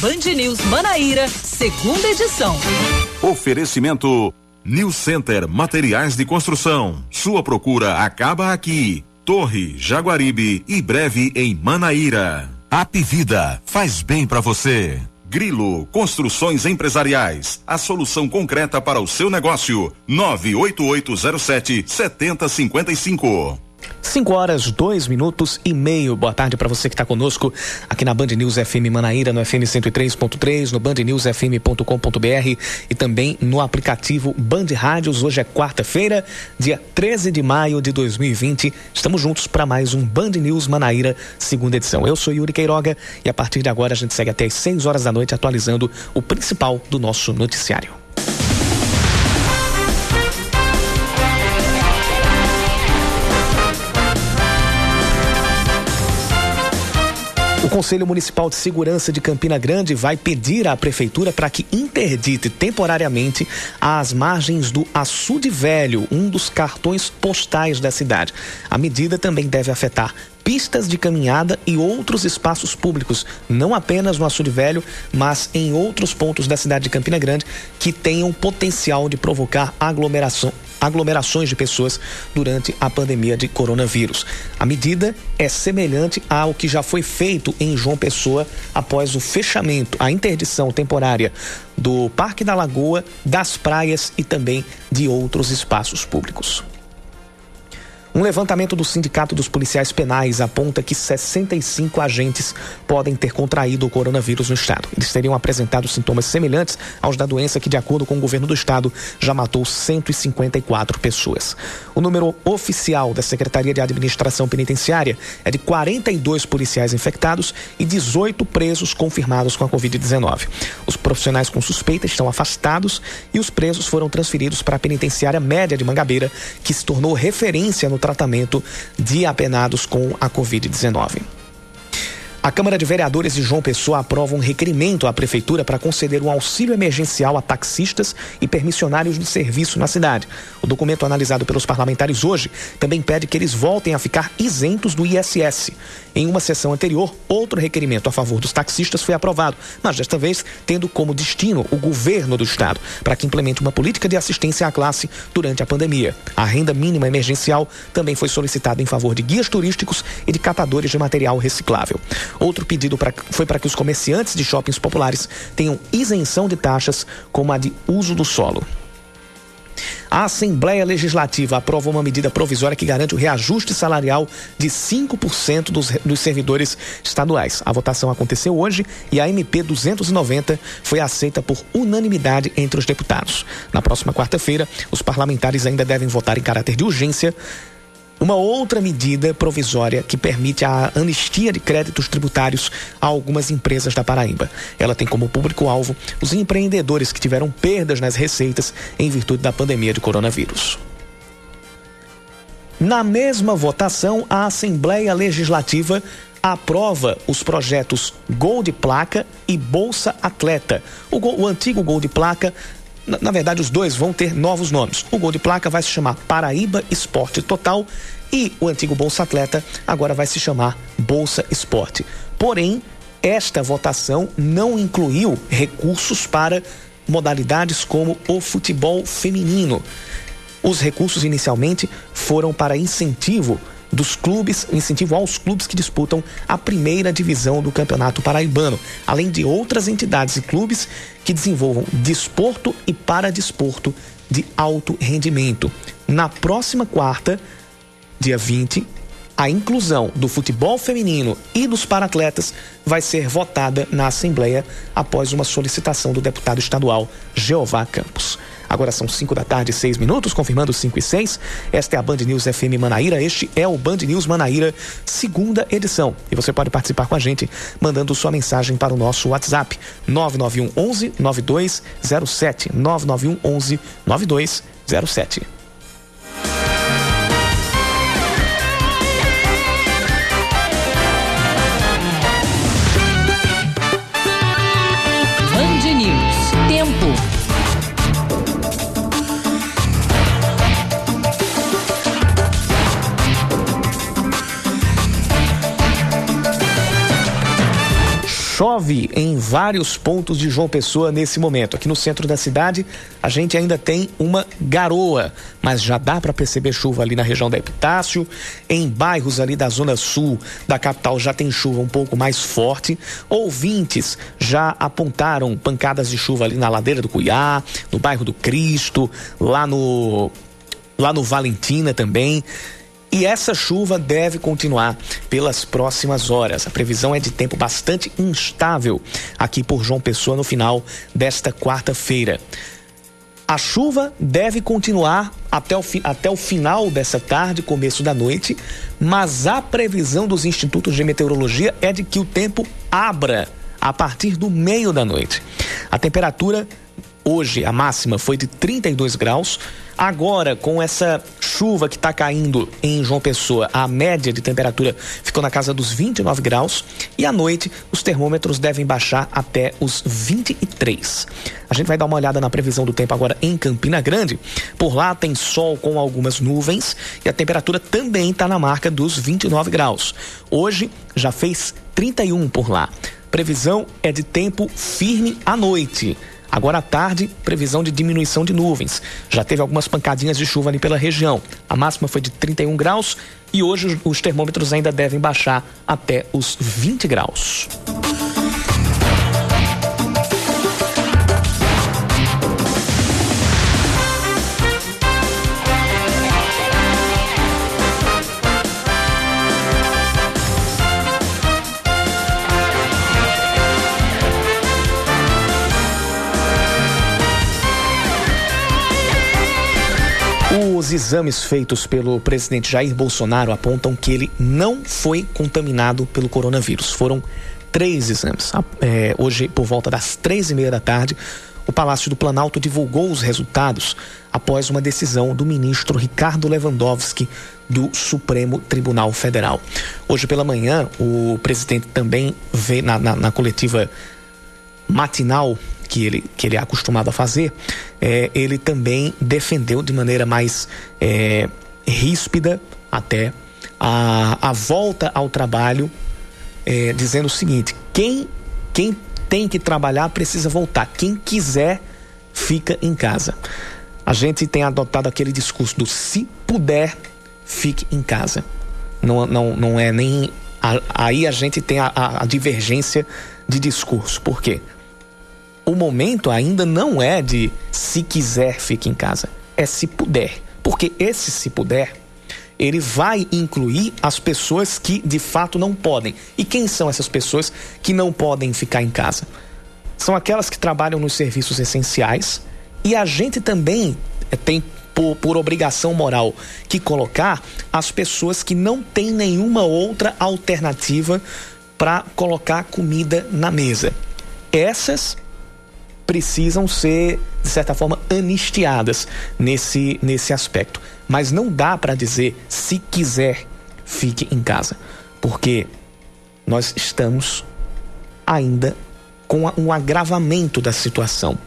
Band News Manaíra, segunda edição. Oferecimento New Center Materiais de Construção. Sua procura acaba aqui. Torre, Jaguaribe e breve em Manaíra. Apivida faz bem para você. Grilo Construções Empresariais, a solução concreta para o seu negócio. 98807 7055. 5 horas, 2 minutos e meio. Boa tarde para você que está conosco aqui na Band News FM Manaíra, no FM 103.3, no bandnewsfm.com.br e também no aplicativo Band Rádios. Hoje é quarta-feira, dia 13 de maio de 2020. Estamos juntos para mais um Band News Manaíra, segunda edição. Eu sou Yuri Queiroga e a partir de agora a gente segue até as 6 horas da noite atualizando o principal do nosso noticiário. Conselho Municipal de Segurança de Campina Grande vai pedir à Prefeitura para que interdite temporariamente as margens do Açude Velho, um dos cartões postais da cidade. A medida também deve afetar pistas de caminhada e outros espaços públicos, não apenas no Açude Velho, mas em outros pontos da cidade de Campina Grande que tenham potencial de provocar aglomeração, aglomerações de pessoas durante a pandemia de coronavírus. A medida é semelhante ao que já foi feito em João Pessoa após o fechamento, a interdição temporária do Parque da Lagoa, das praias e também de outros espaços públicos. Um levantamento do Sindicato dos Policiais Penais aponta que 65 agentes podem ter contraído o coronavírus no estado. Eles teriam apresentado sintomas semelhantes aos da doença que, de acordo com o governo do estado, já matou 154 pessoas. O número oficial da Secretaria de Administração Penitenciária é de 42 policiais infectados e 18 presos confirmados com a Covid-19. Os profissionais com suspeita estão afastados e os presos foram transferidos para a penitenciária média de Mangabeira, que se tornou referência no tratamento de apenados com a Covid-19. A Câmara de Vereadores de João Pessoa aprova um requerimento à Prefeitura para conceder um auxílio emergencial a taxistas e permissionários de serviço na cidade. O documento analisado pelos parlamentares hoje também pede que eles voltem a ficar isentos do ISS. Em uma sessão anterior, outro requerimento a favor dos taxistas foi aprovado, mas desta vez tendo como destino o governo do estado, para que implemente uma política de assistência à classe durante a pandemia. A renda mínima emergencial também foi solicitada em favor de guias turísticos e de catadores de material reciclável. Outro pedido pra, foi para que os comerciantes de shoppings populares tenham isenção de taxas, como a de uso do solo. A Assembleia Legislativa aprova uma medida provisória que garante o reajuste salarial de 5% dos, dos servidores estaduais. A votação aconteceu hoje e a MP 290 foi aceita por unanimidade entre os deputados. Na próxima quarta-feira, os parlamentares ainda devem votar em caráter de urgência uma outra medida provisória que permite a anistia de créditos tributários a algumas empresas da Paraíba. Ela tem como público-alvo os empreendedores que tiveram perdas nas receitas em virtude da pandemia de coronavírus. Na mesma votação, a Assembleia Legislativa aprova os projetos Gol de Placa e Bolsa Atleta. O, gol, o antigo Gol de Placa na, verdade, os dois vão ter novos nomes. O gol de placa vai se chamar Paraíba Esporte Total e o antigo Bolsa Atleta agora vai se chamar Bolsa Esporte. Porém, esta votação não incluiu recursos para modalidades como o futebol feminino. Os recursos inicialmente foram para incentivo dos clubes, incentivo aos clubes que disputam a primeira divisão do Campeonato Paraibano, além de outras entidades e clubes que desenvolvam desporto e paradesporto de alto rendimento. Na próxima quarta, dia 20, a inclusão do futebol feminino e dos paratletas vai ser votada na Assembleia após uma solicitação do deputado estadual Jeová Campos. Agora são 5 da tarde, 6 minutos, confirmando 5 e 6. Esta é a Band News FM Manaíra. Este é o Band News Manaíra, segunda edição. E você pode participar com a gente mandando sua mensagem para o nosso WhatsApp 991 11 9207. 991 11 9207. Chove em vários pontos de João Pessoa nesse momento. Aqui no centro da cidade, a gente ainda tem uma garoa, mas já dá para perceber chuva ali na região da Epitácio. Em bairros ali da zona sul da capital já tem chuva um pouco mais forte. Ouvintes já apontaram pancadas de chuva ali na ladeira do Cuiá, no bairro do Cristo, lá no lá no Valentina também. E essa chuva deve continuar pelas próximas horas. A previsão é de tempo bastante instável aqui por João Pessoa no final desta quarta-feira. A chuva deve continuar até o, até o final dessa tarde, começo da noite, mas a previsão dos institutos de meteorologia é de que o tempo abra a partir do meio da noite. A temperatura hoje, a máxima foi de 32 graus. Agora, com essa chuva que está caindo em João Pessoa, a média de temperatura ficou na casa dos 29 graus e à noite os termômetros devem baixar até os 23. A gente vai dar uma olhada na previsão do tempo agora em Campina Grande. Por lá tem sol com algumas nuvens e a temperatura também está na marca dos 29 graus. Hoje já fez 31 por lá. Previsão é de tempo firme à noite. Agora à tarde, previsão de diminuição de nuvens. Já teve algumas pancadinhas de chuva ali pela região. A máxima foi de 31 graus e hoje os termômetros ainda devem baixar até os 20 graus. Exames feitos pelo presidente Jair Bolsonaro apontam que ele não foi contaminado pelo coronavírus. Foram três exames. É, hoje, por volta das três e meia da tarde, o Palácio do Planalto divulgou os resultados após uma decisão do ministro Ricardo Lewandowski do Supremo Tribunal Federal. Hoje pela manhã, o presidente também vê na, na, na coletiva matinal que ele, que ele é acostumado a fazer, é, ele também defendeu de maneira mais é, ríspida até a, a volta ao trabalho, é, dizendo o seguinte: quem, quem tem que trabalhar precisa voltar, quem quiser fica em casa. A gente tem adotado aquele discurso do se puder, fique em casa. Não, não, não é nem. aí a gente tem a, a, a divergência de discurso. Por quê? O momento ainda não é de se quiser fique em casa, é se puder. Porque esse se puder, ele vai incluir as pessoas que de fato não podem. E quem são essas pessoas que não podem ficar em casa? São aquelas que trabalham nos serviços essenciais e a gente também eh, tem por, por obrigação moral que colocar as pessoas que não têm nenhuma outra alternativa para colocar comida na mesa. Essas precisam ser, de certa forma, anistiadas nesse, nesse aspecto. Mas não dá para dizer, se quiser, fique em casa. Porque nós estamos ainda com um agravamento da situação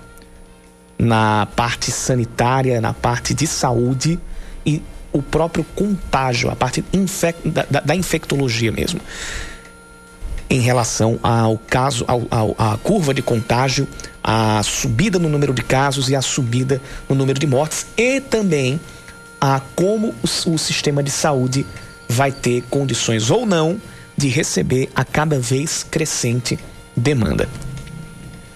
na parte sanitária, na parte de saúde e o próprio contágio, a parte infec da, da, infectologia mesmo. Em relação ao caso, à curva de contágio a subida no número de casos e a subida no número de mortes e também a como o, o sistema de saúde vai ter condições ou não de receber a cada vez crescente demanda.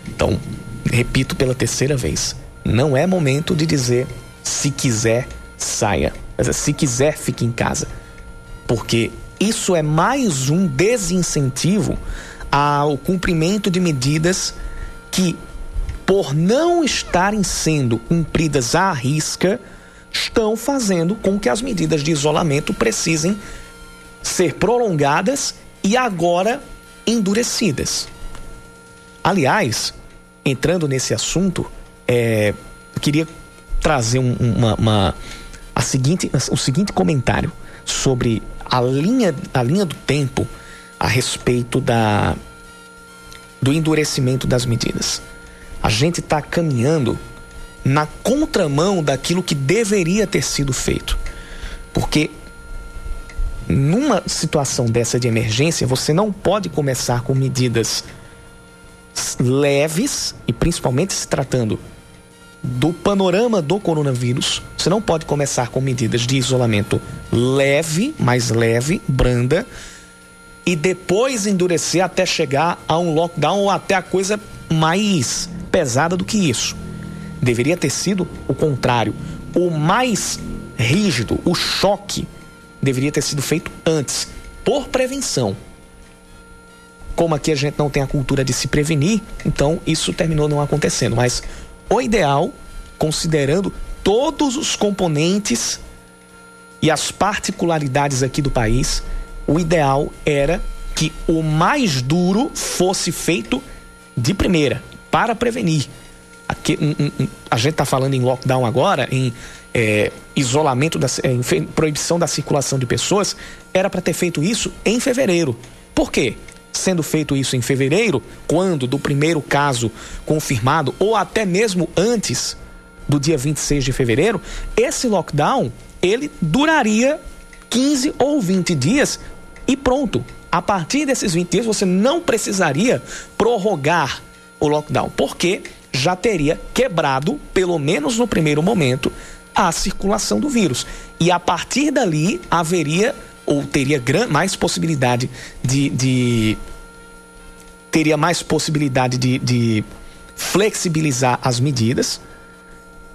Então, repito pela terceira vez, não é momento de dizer se quiser saia, é, se quiser fique em casa, porque isso é mais um desincentivo ao cumprimento de medidas que por não estarem sendo cumpridas à risca, estão fazendo com que as medidas de isolamento precisem ser prolongadas e agora endurecidas. Aliás, entrando nesse assunto, é, eu queria trazer um, uma, uma, a seguinte, o seguinte comentário sobre a linha, a linha do tempo a respeito da, do endurecimento das medidas a gente está caminhando na contramão daquilo que deveria ter sido feito. Porque numa situação dessa de emergência, você não pode começar com medidas leves, e principalmente se tratando do panorama do coronavírus, você não pode começar com medidas de isolamento leve, mais leve, branda, e depois endurecer até chegar a um lockdown ou até a coisa mais pesada do que isso. Deveria ter sido o contrário. O mais rígido, o choque, deveria ter sido feito antes, por prevenção. Como aqui a gente não tem a cultura de se prevenir, então isso terminou não acontecendo. Mas o ideal, considerando todos os componentes e as particularidades aqui do país, o ideal era que o mais duro fosse feito de primeira, para prevenir. Aqui, um, um, a gente está falando em lockdown agora, em é, isolamento, da, em proibição da circulação de pessoas, era para ter feito isso em fevereiro. Por quê? Sendo feito isso em fevereiro, quando do primeiro caso confirmado, ou até mesmo antes do dia 26 de fevereiro, esse lockdown ele duraria 15 ou 20 dias e pronto. A partir desses 20 dias você não precisaria prorrogar o lockdown, porque já teria quebrado, pelo menos no primeiro momento, a circulação do vírus. E a partir dali haveria ou teria mais possibilidade de, de teria mais possibilidade de, de flexibilizar as medidas.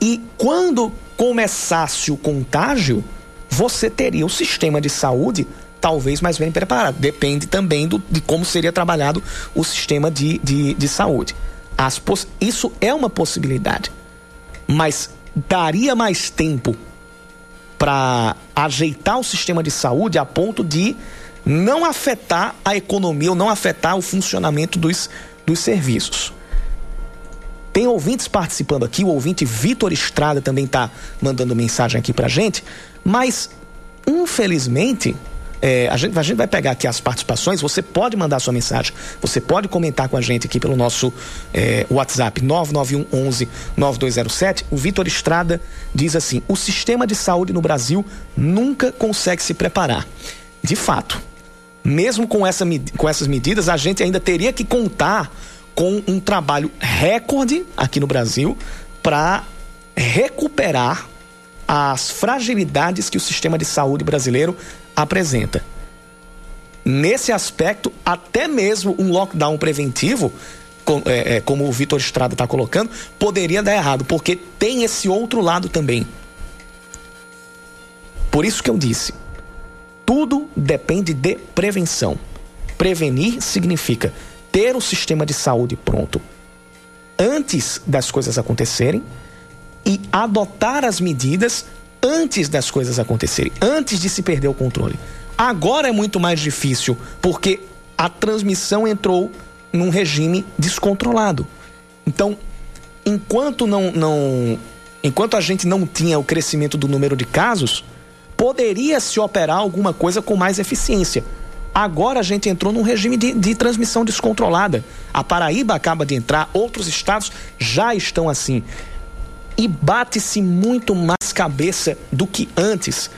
E quando começasse o contágio, você teria o sistema de saúde talvez mais bem preparado. Depende também do, de como seria trabalhado o sistema de, de, de saúde. As, isso é uma possibilidade. Mas daria mais tempo para ajeitar o sistema de saúde a ponto de não afetar a economia ou não afetar o funcionamento dos, dos serviços. Tem ouvintes participando aqui, o ouvinte Vitor Estrada também está mandando mensagem aqui para gente, mas infelizmente é, a, gente, a gente vai pegar aqui as participações. Você pode mandar sua mensagem, você pode comentar com a gente aqui pelo nosso é, WhatsApp 991 11 9207. O Vitor Estrada diz assim: o sistema de saúde no Brasil nunca consegue se preparar. De fato, mesmo com, essa, com essas medidas, a gente ainda teria que contar com um trabalho recorde aqui no Brasil para recuperar as fragilidades que o sistema de saúde brasileiro apresenta. Nesse aspecto, até mesmo um lockdown preventivo, com, é, é, como o Vitor Estrada está colocando, poderia dar errado, porque tem esse outro lado também. Por isso que eu disse: tudo depende de prevenção. Prevenir significa ter o sistema de saúde pronto antes das coisas acontecerem e adotar as medidas antes das coisas acontecerem, antes de se perder o controle. Agora é muito mais difícil, porque a transmissão entrou num regime descontrolado. Então, enquanto não, não enquanto a gente não tinha o crescimento do número de casos, poderia se operar alguma coisa com mais eficiência. Agora a gente entrou num regime de, de, transmissão descontrolada. A Paraíba acaba de entrar, outros estados já estão assim e bate-se muito mais cabeça do que antes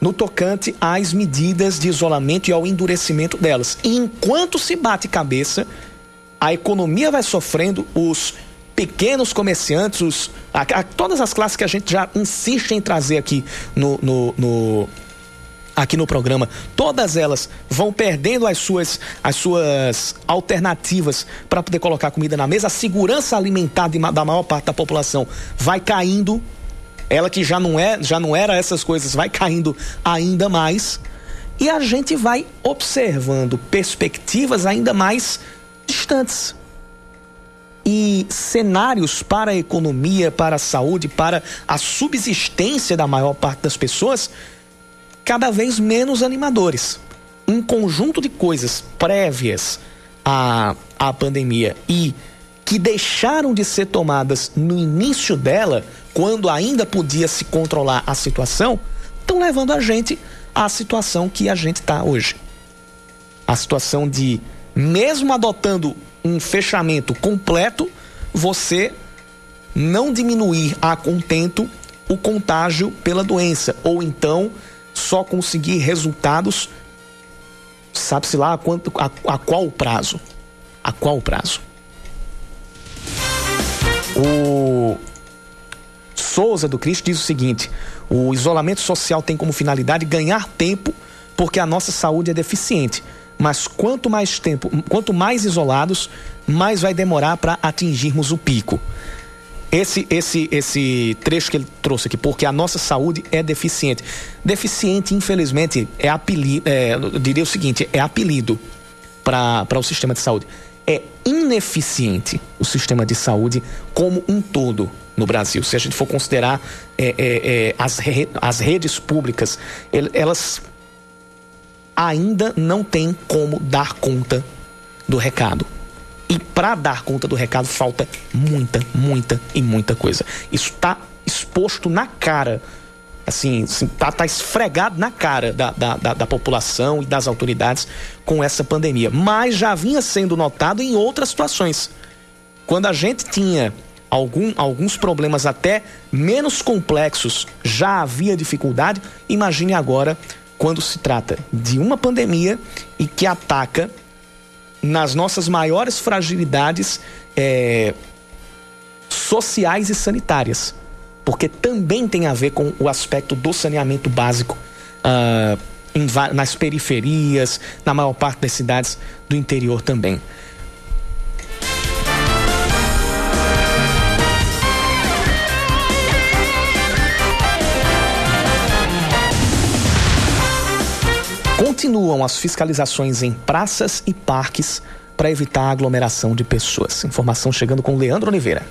no tocante às medidas de isolamento e ao endurecimento delas. E enquanto se bate cabeça, a economia vai sofrendo, os pequenos comerciantes, os, a, a, todas as classes que a gente já insiste em trazer aqui no, no, no aqui no programa, todas elas vão perdendo as suas, as suas alternativas para poder colocar comida na mesa, a segurança alimentar de, da maior parte da população vai caindo, ela que já não é, já não era essas coisas, vai caindo ainda mais, e a gente vai observando perspectivas ainda mais distantes. E cenários para a economia, para a saúde, para a subsistência da maior parte das pessoas cada vez menos animadores. Um conjunto de coisas prévias à, à pandemia e que deixaram de ser tomadas no início dela, quando ainda podia se controlar a situação, estão levando a gente à situação que a gente está hoje. A situação de, mesmo adotando um fechamento completo, você não diminuir a contento o contágio pela doença, ou então só conseguir resultados, sabe-se lá a, quanto, a, a qual prazo? A qual prazo? O Souza do Cristo diz o seguinte: o isolamento social tem como finalidade ganhar tempo porque a nossa saúde é deficiente. Mas quanto mais tempo, quanto mais isolados, mais vai demorar para atingirmos o pico. Esse, esse, esse trecho que ele trouxe aqui, porque a nossa saúde é deficiente. Deficiente, infelizmente, é apelido, é, eu diria o seguinte, é apelido para o sistema de saúde. É ineficiente o sistema de saúde como um todo no Brasil. Se a gente for considerar é, é, é, as, re, as redes públicas, elas ainda não têm como dar conta do recado. E para dar conta do recado falta muita, muita e muita coisa. Isso está exposto na cara, assim, assim tá, tá esfregado na cara da, da, da, da população e das autoridades com essa pandemia. Mas já vinha sendo notado em outras situações. Quando a gente tinha algum, alguns problemas até menos complexos, já havia dificuldade, imagine agora quando se trata de uma pandemia e que ataca nas nossas maiores fragilidades é, sociais e sanitárias, porque também tem a ver com o aspecto do saneamento básico uh, nas periferias, na maior parte das cidades do interior também. Continuam as fiscalizações em praças e parques para evitar a aglomeração de pessoas. Informação chegando com Leandro Oliveira.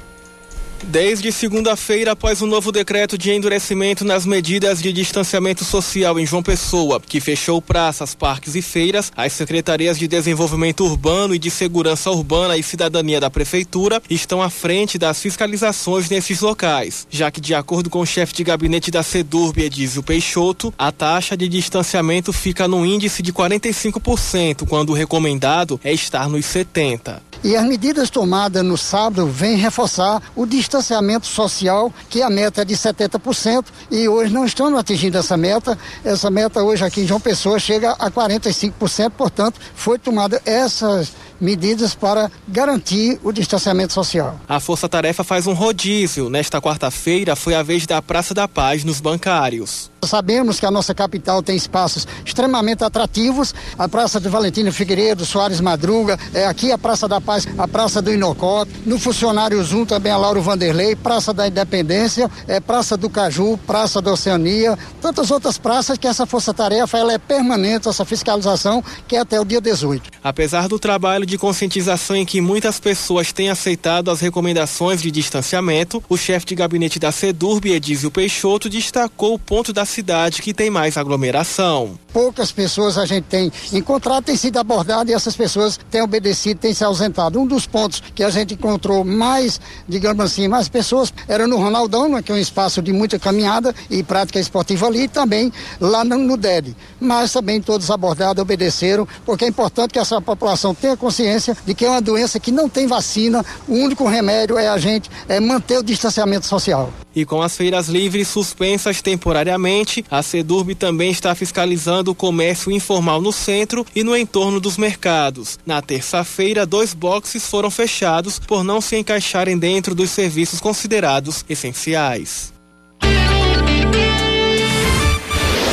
Desde segunda-feira, após o um novo decreto de endurecimento nas medidas de distanciamento social em João Pessoa, que fechou praças, parques e feiras, as secretarias de Desenvolvimento Urbano e de Segurança Urbana e Cidadania da Prefeitura estão à frente das fiscalizações nesses locais, já que, de acordo com o chefe de gabinete da SEDURB, Edísio Peixoto, a taxa de distanciamento fica no índice de 45%, quando o recomendado é estar nos 70%. E as medidas tomadas no sábado vêm reforçar o distanciamento social, que a meta é de 70%, e hoje não estamos atingindo essa meta. Essa meta hoje aqui em João Pessoa chega a 45%, portanto, foi tomada essas medidas para garantir o distanciamento social. A Força Tarefa faz um rodízio. Nesta quarta-feira foi a vez da Praça da Paz nos bancários. Sabemos que a nossa capital tem espaços extremamente atrativos. A Praça de Valentino Figueiredo, Soares Madruga, é aqui a Praça da Paz, a Praça do Inocó, no Funcionário Zoom também a Lauro Vanderlei, Praça da Independência, é Praça do Caju, Praça da Oceania, tantas outras praças que essa Força Tarefa ela é permanente, essa fiscalização, que é até o dia 18. Apesar do trabalho de conscientização em que muitas pessoas têm aceitado as recomendações de distanciamento, o chefe de gabinete da SEDURB, Edísio Peixoto, destacou o ponto da cidade que tem mais aglomeração. Poucas pessoas a gente tem encontrado, tem sido abordado e essas pessoas têm obedecido, têm se ausentado. Um dos pontos que a gente encontrou mais, digamos assim, mais pessoas era no Ronaldão, né, que é um espaço de muita caminhada e prática esportiva ali, e também lá no, DED. Mas também todos abordados, obedeceram, porque é importante que essa população tenha consciência consciência de que é uma doença que não tem vacina, o único remédio é a gente é manter o distanciamento social. E com as feiras livres suspensas temporariamente, a SEDURB também está fiscalizando o comércio informal no centro e no entorno dos mercados. Na terça-feira, dois boxes foram fechados por não se encaixarem dentro dos serviços considerados essenciais.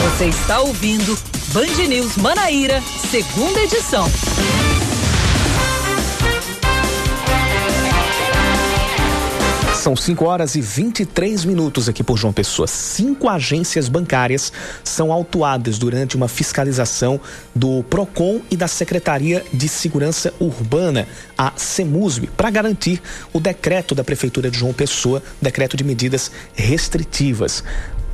Você está ouvindo Band News Manaíra, segunda edição. São 5 horas e 23 minutos aqui por João Pessoa. Cinco agências bancárias são autuadas durante uma fiscalização do PROCON e da Secretaria de Segurança Urbana, a CEMUSB, para garantir o decreto da Prefeitura de João Pessoa, decreto de medidas restritivas.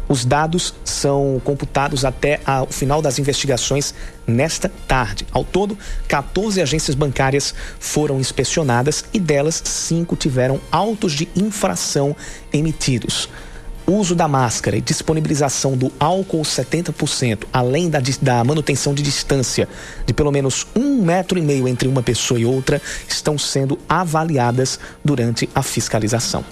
Os dados são computados até o final das investigações nesta tarde. Ao todo, 14 agências bancárias foram inspecionadas e delas, cinco tiveram autos de infração emitidos. Uso da máscara e disponibilização do álcool 70%, além da, da manutenção de distância de pelo menos um metro e meio entre uma pessoa e outra, estão sendo avaliadas durante a fiscalização.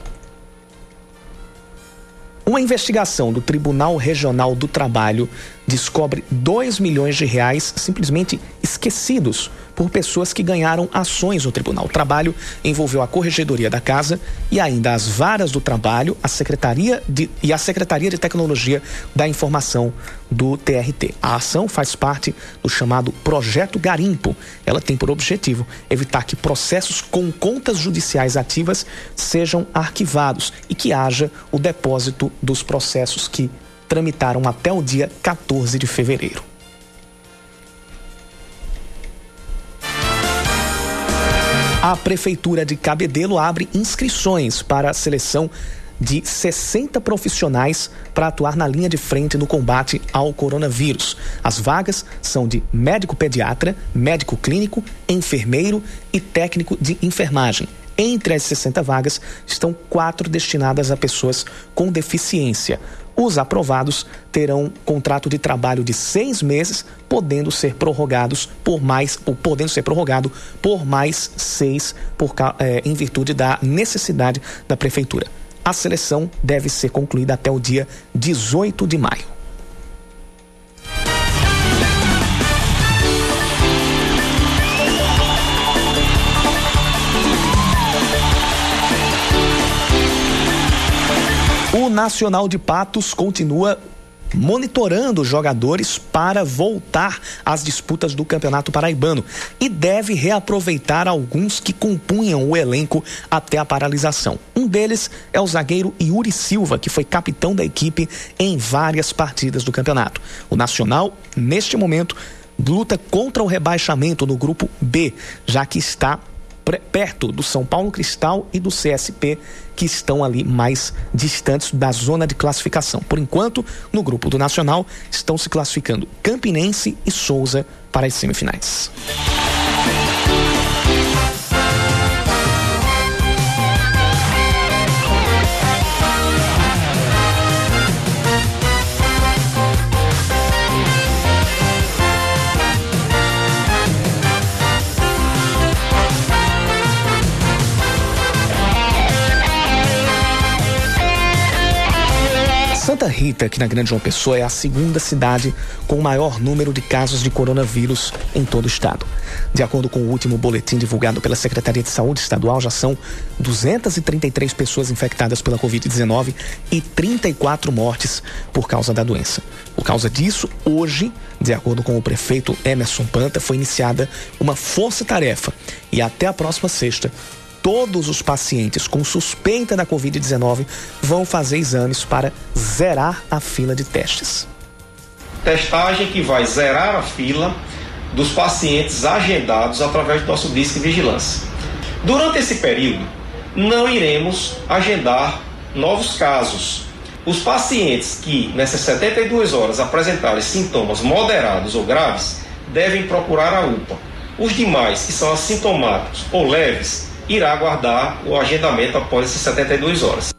Uma investigação do Tribunal Regional do Trabalho descobre 2 milhões de reais simplesmente esquecidos por pessoas que ganharam ações no tribunal. O trabalho envolveu a Corregedoria da Casa e ainda as varas do trabalho, a Secretaria de, e a Secretaria de Tecnologia da Informação do TRT. A ação faz parte do chamado Projeto Garimpo. Ela tem por objetivo evitar que processos com contas judiciais ativas sejam arquivados e que haja o depósito dos processos que tramitaram até o dia 14 de fevereiro. A Prefeitura de Cabedelo abre inscrições para a seleção de 60 profissionais para atuar na linha de frente no combate ao coronavírus. As vagas são de médico pediatra, médico clínico, enfermeiro e técnico de enfermagem. Entre as 60 vagas estão quatro destinadas a pessoas com deficiência. Os aprovados terão contrato de trabalho de seis meses, podendo ser prorrogados por mais, ou podendo ser prorrogado por mais seis, por, é, em virtude da necessidade da prefeitura. A seleção deve ser concluída até o dia 18 de maio. Nacional de Patos continua monitorando jogadores para voltar às disputas do Campeonato Paraibano e deve reaproveitar alguns que compunham o elenco até a paralisação. Um deles é o zagueiro Yuri Silva, que foi capitão da equipe em várias partidas do campeonato. O Nacional, neste momento, luta contra o rebaixamento no grupo B, já que está perto do São Paulo Cristal e do CSP, que estão ali mais distantes da zona de classificação. Por enquanto, no grupo do Nacional, estão se classificando Campinense e Souza para as semifinais. Santa Rita, aqui na Grande João Pessoa, é a segunda cidade com o maior número de casos de coronavírus em todo o estado. De acordo com o último boletim divulgado pela Secretaria de Saúde Estadual, já são 233 pessoas infectadas pela Covid-19 e 34 mortes por causa da doença. Por causa disso, hoje, de acordo com o prefeito Emerson Panta, foi iniciada uma força-tarefa e até a próxima sexta todos os pacientes com suspeita da Covid-19 vão fazer exames para zerar a fila de testes. Testagem que vai zerar a fila dos pacientes agendados através do nosso disco de vigilância. Durante esse período, não iremos agendar novos casos. Os pacientes que nessas 72 horas apresentarem sintomas moderados ou graves devem procurar a UPA. Os demais, que são assintomáticos ou leves, irá aguardar o agendamento após essas 72 horas.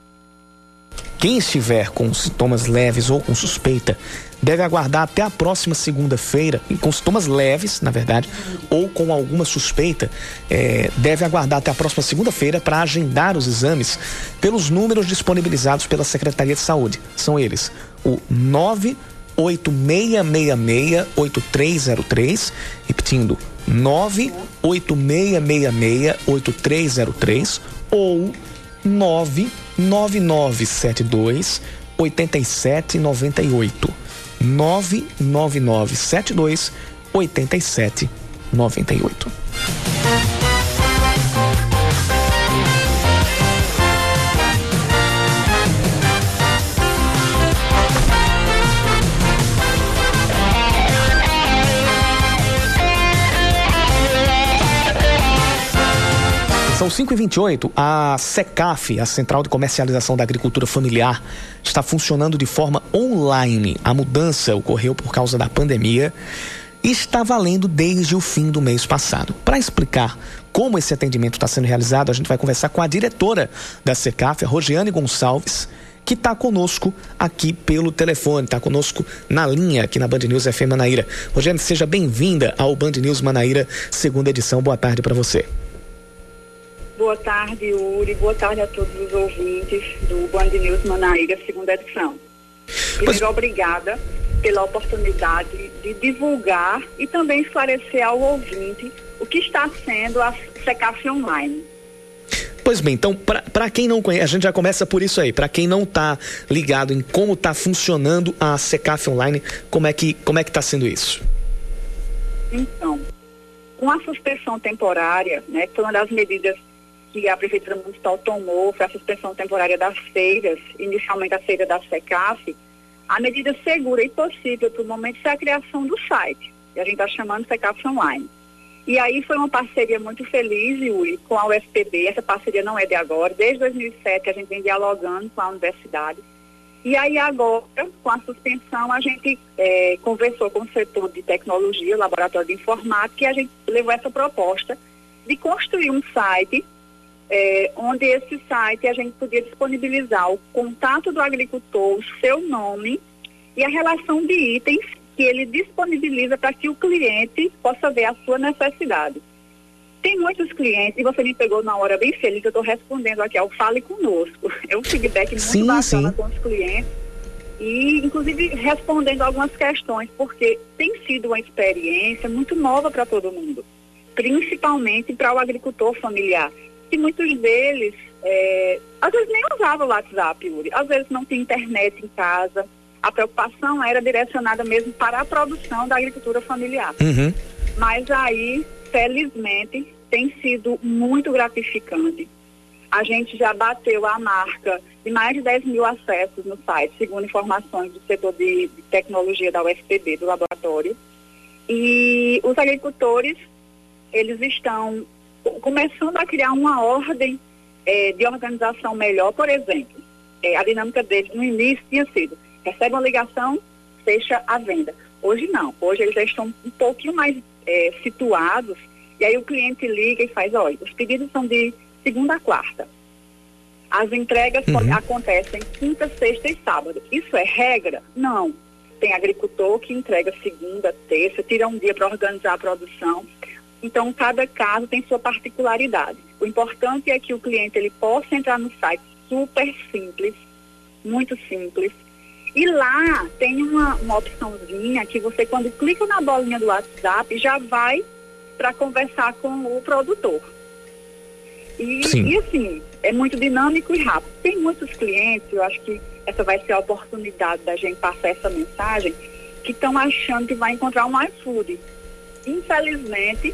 Quem estiver com sintomas leves ou com suspeita deve aguardar até a próxima segunda-feira, com sintomas leves, na verdade, ou com alguma suspeita, é, deve aguardar até a próxima segunda-feira para agendar os exames pelos números disponibilizados pela Secretaria de Saúde. São eles o 986668303, repetindo, 986668303 ou 99972 8798. 99972 8798. São 5 e 28 A SECAF, a Central de Comercialização da Agricultura Familiar, está funcionando de forma online. A mudança ocorreu por causa da pandemia e está valendo desde o fim do mês passado. Para explicar como esse atendimento está sendo realizado, a gente vai conversar com a diretora da SECAF, a Rogiane Gonçalves, que está conosco aqui pelo telefone, está conosco na linha aqui na Band News FM Manaíra. Rogiane, seja bem-vinda ao Band News Manaíra, segunda edição. Boa tarde para você. Boa tarde, Uri. Boa tarde a todos os ouvintes do Band News Manaíra, segunda edição. Primeiro, Mas... obrigada pela oportunidade de divulgar e também esclarecer ao ouvinte o que está sendo a SECAF Online. Pois bem, então, para quem não conhece, a gente já começa por isso aí. Para quem não está ligado em como está funcionando a SECAF Online, como é que como é que está sendo isso? Então, com a suspensão temporária, né, que foi uma das medidas que a Prefeitura Municipal tomou, foi a suspensão temporária das feiras, inicialmente a feira da SECAF, a medida segura e possível para o momento foi a criação do site, que a gente está chamando SECAF Online. E aí foi uma parceria muito feliz, Yuri, com a UFPB. Essa parceria não é de agora. Desde 2007 a gente vem dialogando com a universidade. E aí agora, com a suspensão, a gente é, conversou com o setor de tecnologia, laboratório de informática, e a gente levou essa proposta de construir um site é, onde esse site a gente podia disponibilizar o contato do agricultor, o seu nome e a relação de itens que ele disponibiliza para que o cliente possa ver a sua necessidade. Tem muitos clientes, e você me pegou na hora bem feliz, eu estou respondendo aqui ao Fale Conosco. É um feedback muito sim, bacana sim. com os clientes. E, inclusive, respondendo algumas questões, porque tem sido uma experiência muito nova para todo mundo, principalmente para o agricultor familiar. E muitos deles, é, às vezes nem usavam o WhatsApp, Yuri. às vezes não tem internet em casa, a preocupação era direcionada mesmo para a produção da agricultura familiar. Uhum. Mas aí, felizmente, tem sido muito gratificante. A gente já bateu a marca de mais de 10 mil acessos no site, segundo informações do setor de tecnologia da UFPB, do laboratório. E os agricultores, eles estão começando a criar uma ordem eh, de organização melhor. Por exemplo, eh, a dinâmica deles no início tinha sido recebe uma ligação, fecha a venda. Hoje não, hoje eles já estão um pouquinho mais é, situados e aí o cliente liga e faz, olha, os pedidos são de segunda a quarta. As entregas uhum. acontecem quinta, sexta e sábado. Isso é regra? Não. Tem agricultor que entrega segunda, terça, tira um dia para organizar a produção. Então, cada caso tem sua particularidade. O importante é que o cliente ele possa entrar no site super simples, muito simples, e lá tem uma, uma opçãozinha que você, quando clica na bolinha do WhatsApp, já vai para conversar com o produtor. E, e, assim, é muito dinâmico e rápido. Tem muitos clientes, eu acho que essa vai ser a oportunidade da gente passar essa mensagem, que estão achando que vai encontrar um iFood. Infelizmente,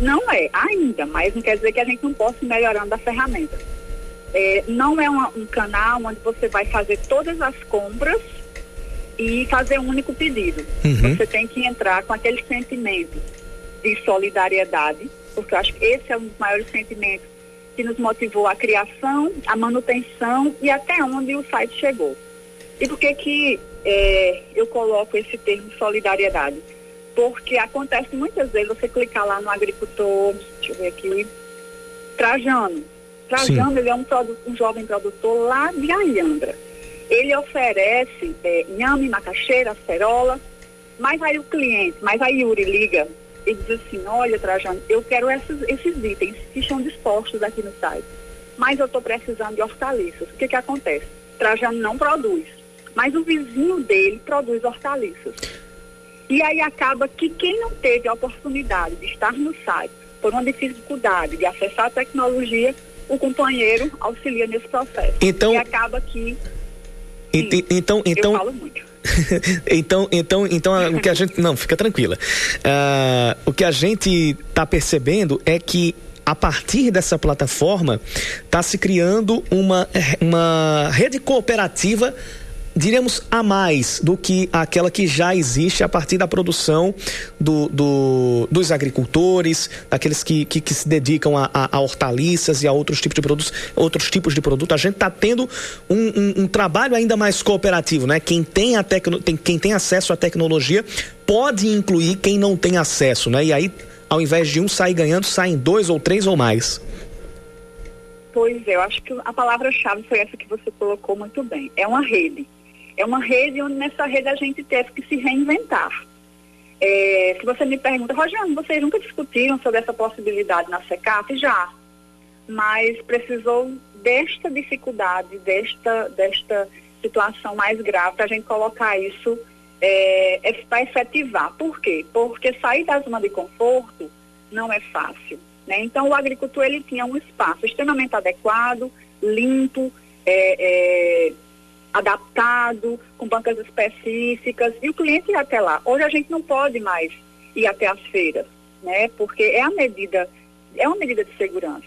não é ainda, mas não quer dizer que a gente não possa ir melhorando a ferramenta. É, não é uma, um canal onde você vai fazer todas as compras e fazer um único pedido. Uhum. Você tem que entrar com aquele sentimento de solidariedade, porque eu acho que esse é um dos maiores sentimentos que nos motivou a criação, a manutenção e até onde o site chegou. E por que que é, eu coloco esse termo solidariedade? Porque acontece muitas vezes você clicar lá no agricultor, deixa eu ver aqui, Trajano, Trajano, ele é um, um, jovem produtor lá de Alhandra. Ele oferece é, inhame, macaxeira, acerola, mas aí o cliente, mas aí Yuri liga e diz assim, olha Trajano, eu quero esses, esses itens que estão dispostos aqui no site, mas eu estou precisando de hortaliças. O que que acontece? Trajano não produz, mas o vizinho dele produz hortaliças. E aí acaba que quem não teve a oportunidade de estar no site por uma dificuldade de acessar a tecnologia, o companheiro auxilia nesse processo. Então, e acaba que. Sim, então, então. Eu falo muito. então, então, então, o que a gente. Não, fica tranquila. Uh, o que a gente está percebendo é que a partir dessa plataforma está se criando uma, uma rede cooperativa diríamos, a mais do que aquela que já existe a partir da produção do, do dos agricultores, daqueles que, que, que se dedicam a, a, a, hortaliças e a outros tipos de produtos, outros tipos de produto. A gente está tendo um, um, um, trabalho ainda mais cooperativo, né? Quem tem, a tecno, tem, quem tem acesso à tecnologia pode incluir quem não tem acesso, né? E aí, ao invés de um sair ganhando, saem dois ou três ou mais. Pois é, eu acho que a palavra-chave foi essa que você colocou muito bem. É uma rede. É uma rede onde nessa rede a gente teve que se reinventar. É, se você me pergunta, Rogério, vocês nunca discutiram sobre essa possibilidade na SECAF? Já. Mas precisou desta dificuldade, desta, desta situação mais grave, para a gente colocar isso é, é para efetivar. Por quê? Porque sair da zona de conforto não é fácil. Né? Então, o agricultor ele tinha um espaço extremamente adequado, limpo, é, é, adaptado, com bancas específicas, e o cliente ia até lá. Hoje a gente não pode mais ir até as feiras, né? porque é a medida, é uma medida de segurança.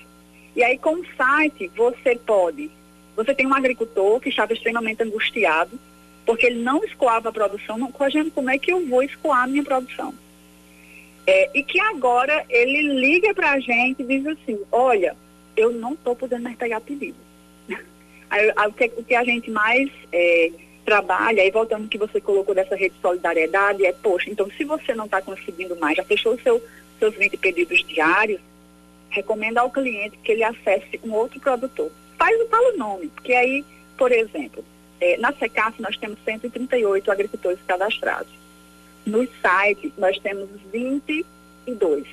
E aí, com o site, você pode. Você tem um agricultor que estava extremamente angustiado, porque ele não escoava a produção, não, como é que eu vou escoar a minha produção? É, e que agora ele liga para a gente e diz assim, olha, eu não estou podendo mais pegar pedido. O, que, o, que, a gente mais é, trabalha, e voltando que você colocou dessa rede de solidariedade, é, poxa, então se você não está conseguindo mais, já fechou seu, seus 20 pedidos diários, recomenda ao cliente que ele acesse um outro produtor. Faz o tal nome, porque aí, por exemplo, é, na SECAF nós temos 138 agricultores cadastrados. No site nós temos 22.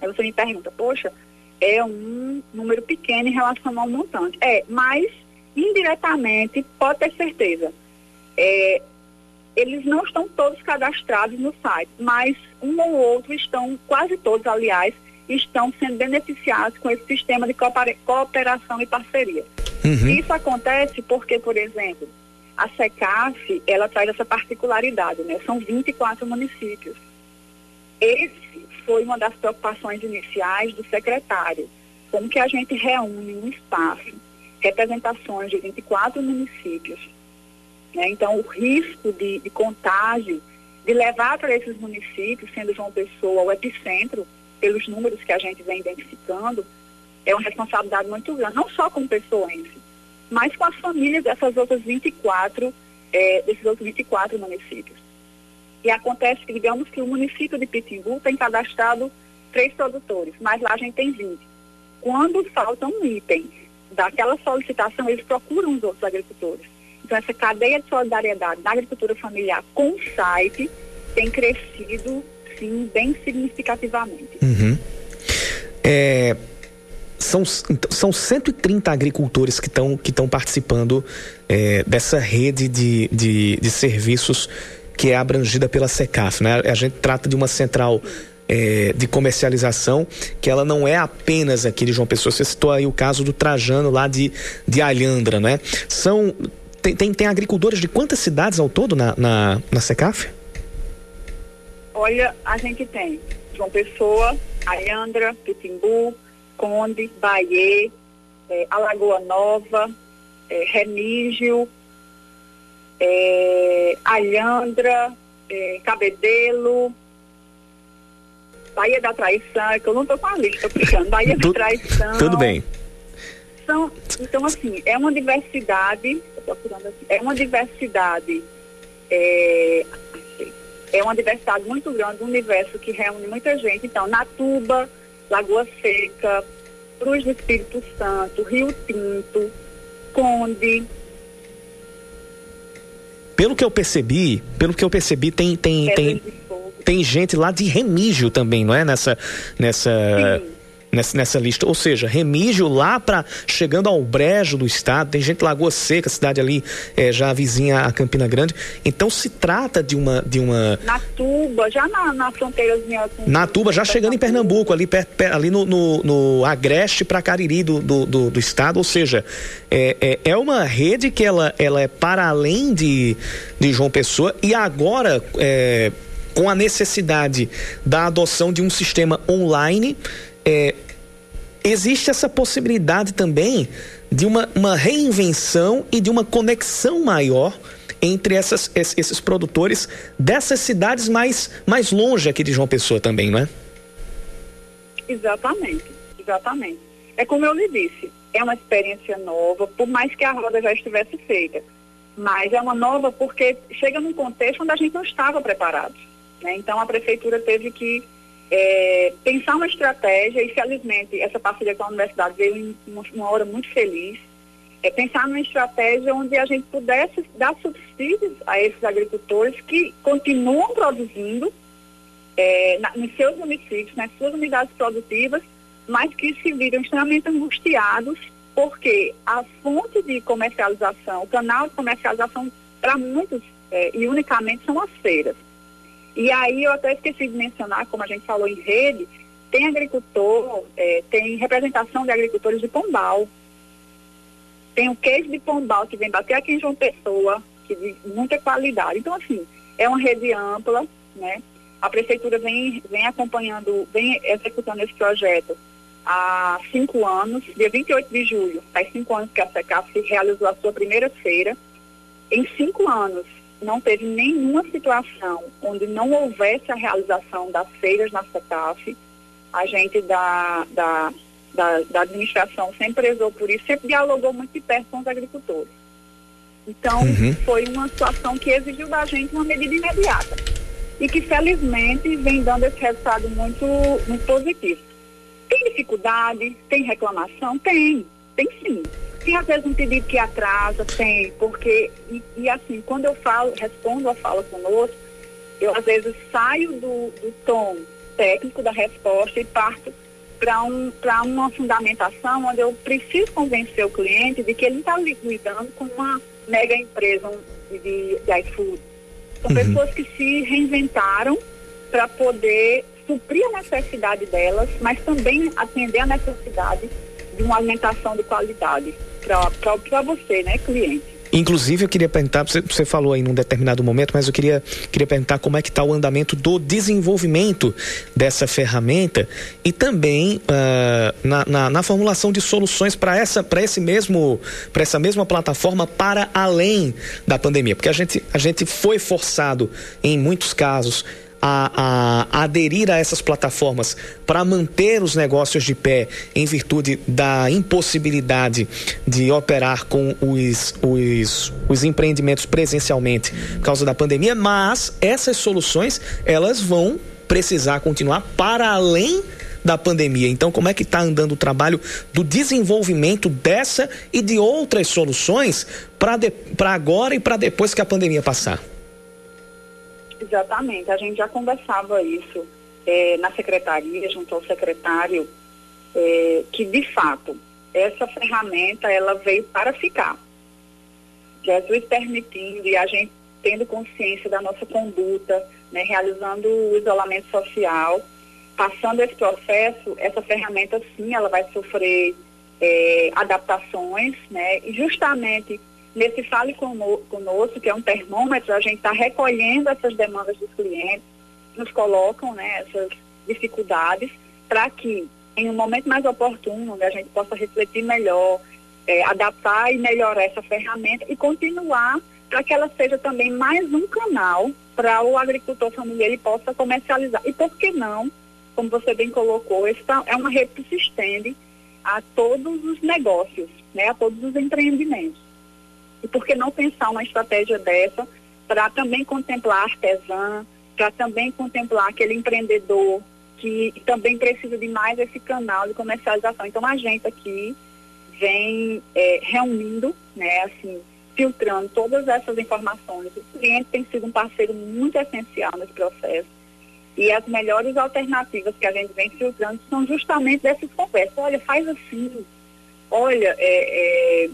Aí você me pergunta, poxa, é um número pequeno em relação ao montante. É, mas indiretamente, pode ter certeza, é, eles não estão todos cadastrados no site, mas um ou outro estão, quase todos, aliás, estão sendo beneficiados com esse sistema de cooperação e parceria. Uhum. Isso acontece porque, por exemplo, a SECAF, ela traz essa particularidade, né? São 24 municípios. Esse foi uma das preocupações iniciais do secretário. Como que a gente reúne um espaço, representações de 24 municípios. Né? Então, o risco de, de contágio, de levar para esses municípios, sendo João Pessoa o epicentro, pelos números que a gente vem identificando, é uma responsabilidade muito grande, não só com o pessoense, mas com as famílias dessas outras 24, é, desses outros 24 municípios. E acontece que, digamos que o município de Pitimbu tem cadastrado três produtores, mas lá a gente tem 20. Quando falta um item daquela solicitação, eles procuram os outros agricultores. Então, essa cadeia de solidariedade da agricultura familiar com o site tem crescido, sim, bem significativamente. Uhum. É, são, são 130 agricultores que estão que participando é, dessa rede de, de, de, serviços que é abrangida pela SECAF. Né? A gente trata de uma central é, de comercialização que ela não é apenas aqui de João Pessoa. Você citou aí o caso do Trajano lá de, de Alhandra, né? São, tem, tem, tem agricultores de quantas cidades ao todo na, na, na SECAF? Olha, a gente tem João Pessoa, Alhandra, Pitimbu, Conde, Bahia, é, Alagoa Nova, é, Remígio, é, Alhandra, é, Cabedelo, Bahia da Traição, é que eu não estou com a lista, estou Bahia da Traição. Tudo bem. São, então, assim, é uma diversidade, assim, é uma diversidade, é, é uma diversidade muito grande, um universo que reúne muita gente. Então, Natuba, Lagoa Seca, Cruz do Espírito Santo, Rio Tinto, Conde. Pelo que eu percebi, pelo que eu percebi, tem tem tem, tem gente lá de Remígio também, não é? Nessa nessa Sim nessa, nessa lista. Ou seja, Remígio lá para chegando ao brejo do estado, tem gente Lagoa Seca, cidade ali é, já vizinha a Campina Grande. Então se trata de uma. De uma... Natuba, já na, na fronteirazinha. Com Natuba, já chegando em Pernambuco, ali, per, per, ali no, no, no Agreste para Cariri do, do, do, do, estado. Ou seja, é, é, é, uma rede que ela, ela é para além de, de João Pessoa e agora. É, com a necessidade da adoção de um sistema online, é, existe essa possibilidade também de uma, uma reinvenção e de uma conexão maior entre essas, esses produtores dessas cidades mais, mais longe aqui de João Pessoa também, não é? Exatamente, exatamente. É como eu lhe disse, é uma experiência nova, por mais que a roda já estivesse feita. Mas é uma nova porque chega num contexto onde a gente não estava preparado. Né? Então a prefeitura teve que é, pensar uma estratégia, e felizmente essa parceria com a universidade veio em uma, hora muito feliz, é pensar numa estratégia onde a gente pudesse dar subsídios a esses agricultores que continuam produzindo é, na, nos seus municípios, nas suas unidades produtivas, mas que se viram extremamente angustiados porque a fonte de comercialização, o canal de comercialização para muitos é, e unicamente são as feiras. E aí eu até esqueci de mencionar, como a gente falou em rede, tem agricultor, é, tem representação de agricultores de Pombal. Tem o queijo de Pombal que vem bater aqui em João Pessoa, que de muita qualidade. Então, assim, é uma rede ampla, né? A prefeitura vem, vem acompanhando, vem executando esse projeto há cinco anos. Dia 28 de julho, faz cinco anos que a SECAF realizou a sua primeira feira. Em cinco anos, não teve nenhuma situação onde não houvesse a realização das feiras na SECAF. A gente da, da, da, da administração sempre prezou por isso, sempre dialogou muito de perto com os agricultores. Então, uhum. foi uma situação que exigiu da gente uma medida imediata e que, felizmente, vem dando esse resultado muito, muito positivo. Tem dificuldade? Tem reclamação? Tem, tem sim. Tem às vezes um pedido que atrasa, tem, porque, e, e assim, quando eu falo, respondo a fala conosco, eu às vezes saio do, do tom técnico da resposta e parto para um, uma fundamentação onde eu preciso convencer o cliente de que ele está lidando com uma mega empresa de, de iFood. São uhum. pessoas que se reinventaram para poder suprir a necessidade delas, mas também atender a necessidade de uma alimentação de qualidade para você, né, cliente. Inclusive, eu queria perguntar, você, falou aí num determinado momento, mas eu queria, queria perguntar como é que está o andamento do desenvolvimento dessa ferramenta e também uh, na, na, na, formulação de soluções para essa, para esse mesmo, para essa mesma plataforma para além da pandemia, porque a gente, a gente foi forçado em muitos casos a, a, aderir a essas plataformas para manter os negócios de pé em virtude da impossibilidade de operar com os, os, os empreendimentos presencialmente por causa da pandemia, mas essas soluções elas vão precisar continuar para além da pandemia. Então, como é que está andando o trabalho do desenvolvimento dessa e de outras soluções para agora e para depois que a pandemia passar? Exatamente, a gente já conversava isso é, na secretaria, junto ao secretário, é, que de fato essa ferramenta ela veio para ficar. Jesus permitindo e a gente tendo consciência da nossa conduta, né, realizando o isolamento social, passando esse processo, essa ferramenta sim, ela vai sofrer é, adaptações, né, e justamente Nesse Fale Conosco, que é um termômetro, a gente está recolhendo essas demandas dos clientes, nos colocam né, essas dificuldades, para que, em um momento mais oportuno, né, a gente possa refletir melhor, é, adaptar e melhorar essa ferramenta e continuar para que ela seja também mais um canal para o agricultor familiar ele possa comercializar. E por que não, como você bem colocou, essa é uma rede que se estende a todos os negócios, né, a todos os empreendimentos. E por que não pensar uma estratégia dessa para também contemplar artesã, para também contemplar aquele empreendedor que também precisa de mais esse canal de comercialização. Então a gente aqui vem é, reunindo, né, assim, filtrando todas essas informações. O cliente tem sido um parceiro muito essencial nesse processo. E as melhores alternativas que a gente vem filtrando são justamente dessas conversas. Olha, faz assim. Olha, é, é,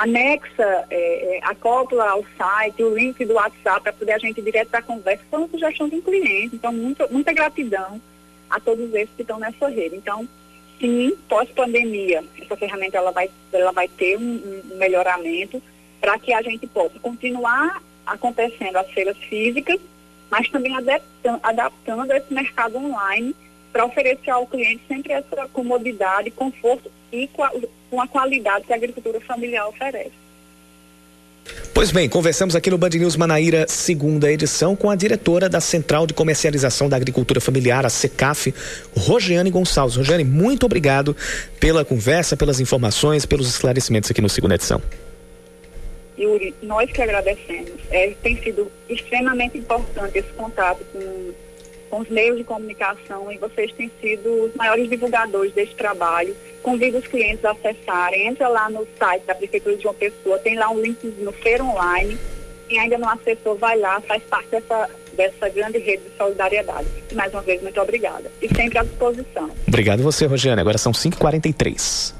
anexa, é, é, acopla ao site o link do WhatsApp para poder a gente ir direto para a conversa, foi uma sugestão de um cliente. Então, muito, muita gratidão a todos esses que estão nessa rede. Então, sim, pós-pandemia, essa ferramenta ela vai, ela vai ter um, um melhoramento para que a gente possa continuar acontecendo as feiras físicas, mas também adaptando, adaptando esse mercado online para oferecer ao cliente sempre essa comodidade, conforto e com a qualidade que a agricultura familiar oferece. Pois bem, conversamos aqui no Band News Manaíra, segunda edição, com a diretora da Central de Comercialização da Agricultura Familiar, a SECAF, Rogiane Gonçalves. Rogiane, muito obrigado pela conversa, pelas informações, pelos esclarecimentos aqui no segunda edição. Yuri, nós que agradecemos. É, tem sido extremamente importante esse contato com com os meios de comunicação e vocês têm sido os maiores divulgadores desse trabalho. Convido os clientes a acessarem, entra lá no site da Prefeitura de João Pessoa, tem lá um link no Feira Online. Quem ainda não acessou, vai lá, faz parte dessa, dessa grande rede de solidariedade. Mais uma vez, muito obrigada. E sempre à disposição. Obrigado você, Rosiane. Agora são 5h43.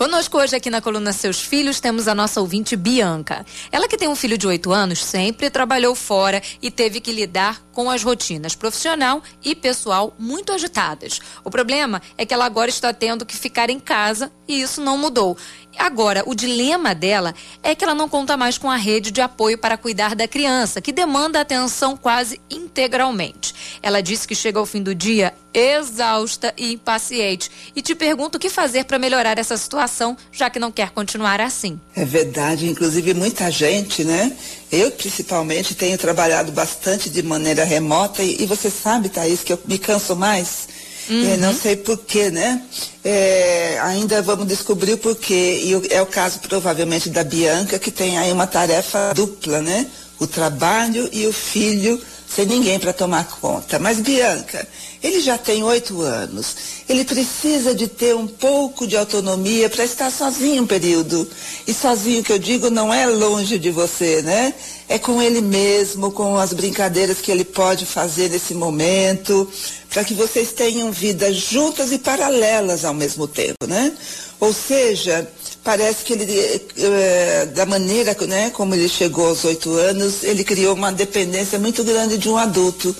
Conosco hoje aqui na coluna Seus Filhos temos a nossa ouvinte Bianca. Ela que tem um filho de 8 anos, sempre trabalhou fora e teve que lidar com as rotinas profissional e pessoal muito agitadas. O problema é que ela agora está tendo que ficar em casa e isso não mudou. Agora, o dilema dela é que ela não conta mais com a rede de apoio para cuidar da criança, que demanda atenção quase integralmente. Ela disse que chega ao fim do dia exausta e impaciente. E te pergunto o que fazer para melhorar essa situação, já que não quer continuar assim. É verdade, inclusive muita gente, né? Eu principalmente tenho trabalhado bastante de maneira remota e, e você sabe, Thaís, que eu me canso mais Uhum. Não sei porquê, né? É, ainda vamos descobrir o porquê. E é o caso provavelmente da Bianca, que tem aí uma tarefa dupla, né? O trabalho e o filho sem ninguém para tomar conta. Mas Bianca, ele já tem oito anos. Ele precisa de ter um pouco de autonomia para estar sozinho um período. E sozinho que eu digo não é longe de você, né? É com ele mesmo, com as brincadeiras que ele pode fazer nesse momento, para que vocês tenham vidas juntas e paralelas ao mesmo tempo, né? Ou seja, parece que ele, é, da maneira né, como ele chegou aos oito anos, ele criou uma dependência muito grande de um adulto.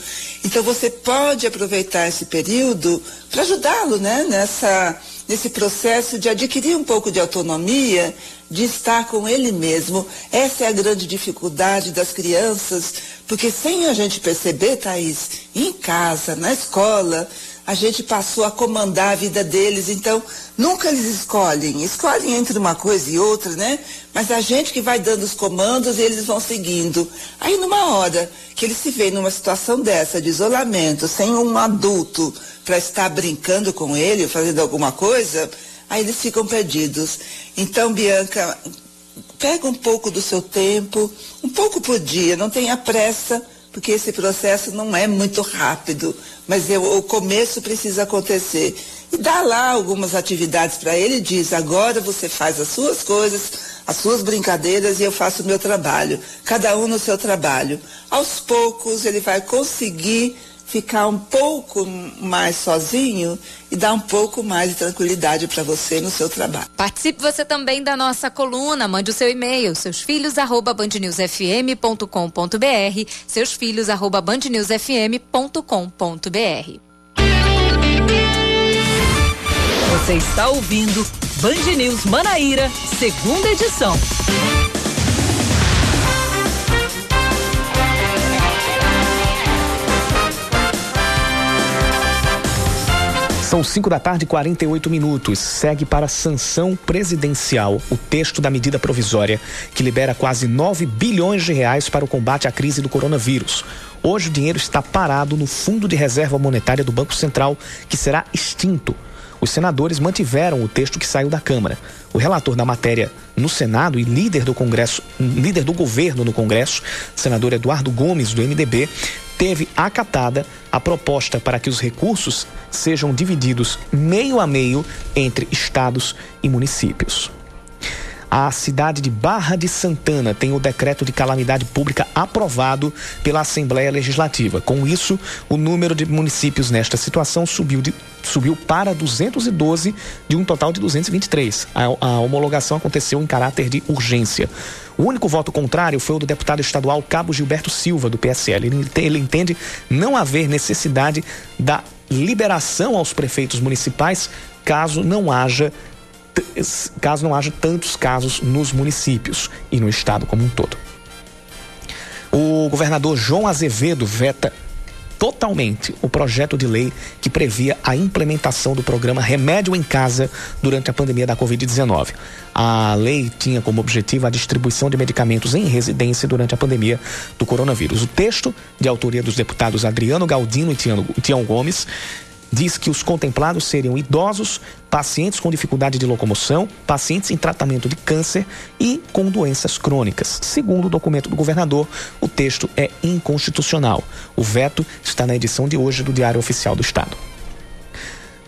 Então você pode aproveitar esse período para ajudá-lo né, nessa, nesse processo de adquirir um pouco de autonomia, de estar com ele mesmo. Essa é a grande dificuldade das crianças, porque sem a gente perceber, Thaís, em casa, na escola, a gente passou a comandar a vida deles, então nunca eles escolhem, escolhem entre uma coisa e outra, né? Mas a gente que vai dando os comandos e eles vão seguindo. Aí numa hora que eles se veem numa situação dessa, de isolamento, sem um adulto para estar brincando com ele, fazendo alguma coisa, aí eles ficam perdidos. Então, Bianca, pega um pouco do seu tempo, um pouco por dia, não tenha pressa porque esse processo não é muito rápido, mas eu, o começo precisa acontecer. E dá lá algumas atividades para ele e diz: agora você faz as suas coisas, as suas brincadeiras e eu faço o meu trabalho. Cada um no seu trabalho. Aos poucos ele vai conseguir ficar um pouco mais sozinho e dar um pouco mais de tranquilidade para você no seu trabalho. Participe você também da nossa coluna, mande o seu e-mail, seus filhos arroba bandnewsfm.com.br, seus filhos arroba bandnewsfm.com.br. Você está ouvindo Band News Manaíra, segunda edição. São 5 da tarde e 48 minutos. Segue para sanção presidencial o texto da medida provisória que libera quase 9 bilhões de reais para o combate à crise do coronavírus. Hoje o dinheiro está parado no Fundo de Reserva Monetária do Banco Central, que será extinto. Os senadores mantiveram o texto que saiu da Câmara. O relator da matéria no Senado e líder do Congresso, líder do governo no Congresso, senador Eduardo Gomes, do MDB, teve acatada a proposta para que os recursos sejam divididos meio a meio entre estados e municípios. A cidade de Barra de Santana tem o decreto de calamidade pública aprovado pela Assembleia Legislativa. Com isso, o número de municípios nesta situação subiu, de, subiu para 212 de um total de 223. A, a homologação aconteceu em caráter de urgência. O único voto contrário foi o do deputado estadual Cabo Gilberto Silva, do PSL. Ele, ele entende não haver necessidade da liberação aos prefeitos municipais caso não haja caso não haja tantos casos nos municípios e no estado como um todo. O governador João Azevedo veta totalmente o projeto de lei que previa a implementação do programa Remédio em Casa durante a pandemia da Covid-19. A lei tinha como objetivo a distribuição de medicamentos em residência durante a pandemia do coronavírus. O texto, de autoria dos deputados Adriano Galdino e Tião Gomes, diz que os contemplados seriam idosos, pacientes com dificuldade de locomoção, pacientes em tratamento de câncer e com doenças crônicas. Segundo o documento do governador, o texto é inconstitucional. O veto está na edição de hoje do Diário Oficial do Estado.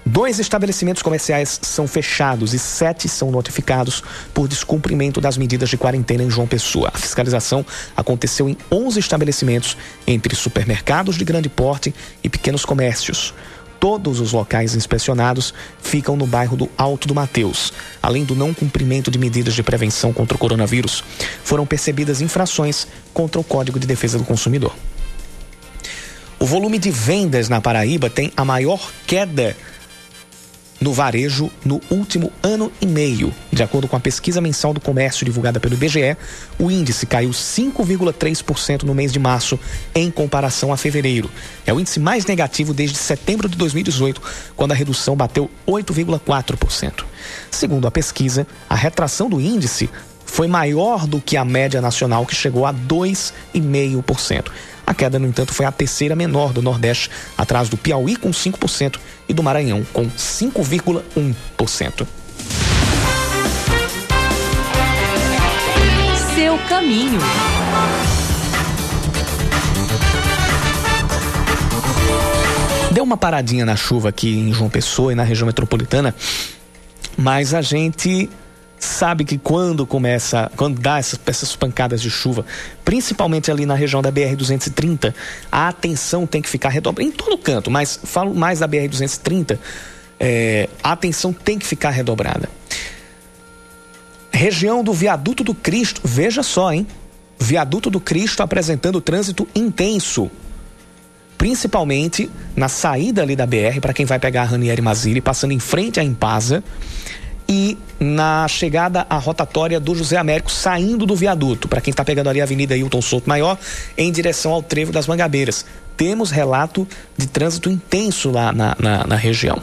Dois estabelecimentos comerciais são fechados e sete são notificados por descumprimento das medidas de quarentena em João Pessoa. A fiscalização aconteceu em 11 estabelecimentos, entre supermercados de grande porte e pequenos comércios. Todos os locais inspecionados ficam no bairro do Alto do Mateus. Além do não cumprimento de medidas de prevenção contra o coronavírus, foram percebidas infrações contra o Código de Defesa do Consumidor. O volume de vendas na Paraíba tem a maior queda no varejo no último ano e meio. De acordo com a pesquisa mensal do comércio divulgada pelo IBGE, o índice caiu 5,3% no mês de março em comparação a fevereiro. É o índice mais negativo desde setembro de 2018, quando a redução bateu 8,4%. Segundo a pesquisa, a retração do índice foi maior do que a média nacional, que chegou a 2,5%. A queda, no entanto, foi a terceira menor do Nordeste, atrás do Piauí com 5% e do Maranhão com 5,1%. Seu caminho. Deu uma paradinha na chuva aqui em João Pessoa e na região metropolitana, mas a gente sabe que quando começa, quando dá essas, essas pancadas de chuva, principalmente ali na região da BR-230, a atenção tem que ficar redobrada, em todo canto, mas falo mais da BR-230, é, a atenção tem que ficar redobrada. Região do Viaduto do Cristo, veja só, hein? Viaduto do Cristo apresentando trânsito intenso. Principalmente na saída ali da BR, para quem vai pegar a Ranieri Mazili, passando em frente à Impasa e na chegada à rotatória do José Américo, saindo do viaduto, para quem está pegando ali a Avenida Hilton Souto Maior, em direção ao Trevo das Mangabeiras. Temos relato de trânsito intenso lá na, na, na região.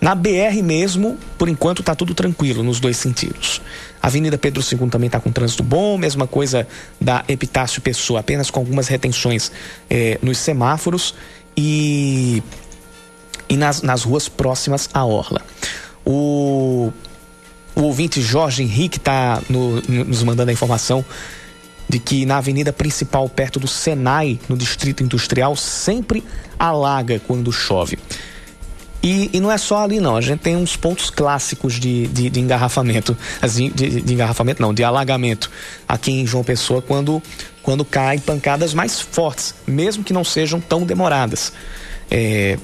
Na BR mesmo, por enquanto está tudo tranquilo nos dois sentidos. A Avenida Pedro II também está com trânsito bom, mesma coisa da Epitácio Pessoa, apenas com algumas retenções eh, nos semáforos e, e nas, nas ruas próximas à Orla. O, o ouvinte Jorge Henrique está no, nos mandando a informação de que na avenida principal, perto do Senai, no Distrito Industrial, sempre alaga quando chove. E, e, não é só ali, não. A gente tem uns pontos clássicos de, de, de engarrafamento. Assim, de, de, engarrafamento, não, de alagamento aqui em João Pessoa quando, quando caem pancadas mais fortes, mesmo que não sejam tão demoradas. É,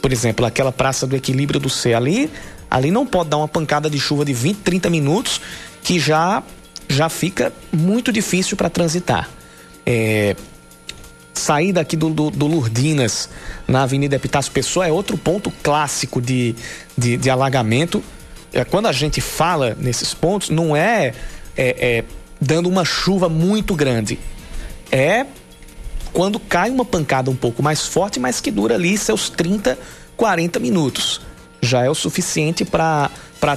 por exemplo, aquela Praça do Equilíbrio do Céu ali, ali não pode dar uma pancada de chuva de 20, 30 minutos que já já fica muito difícil para transitar. É, sair daqui do, do, do, Lourdinas na Avenida Epitácio Pessoa é outro ponto clássico de, de, de alagamento. É, quando a gente fala nesses pontos, não é, é, é dando uma chuva muito grande. É quando cai uma pancada um pouco mais forte, mas que dura ali seus 30, 40 minutos. Já é o suficiente para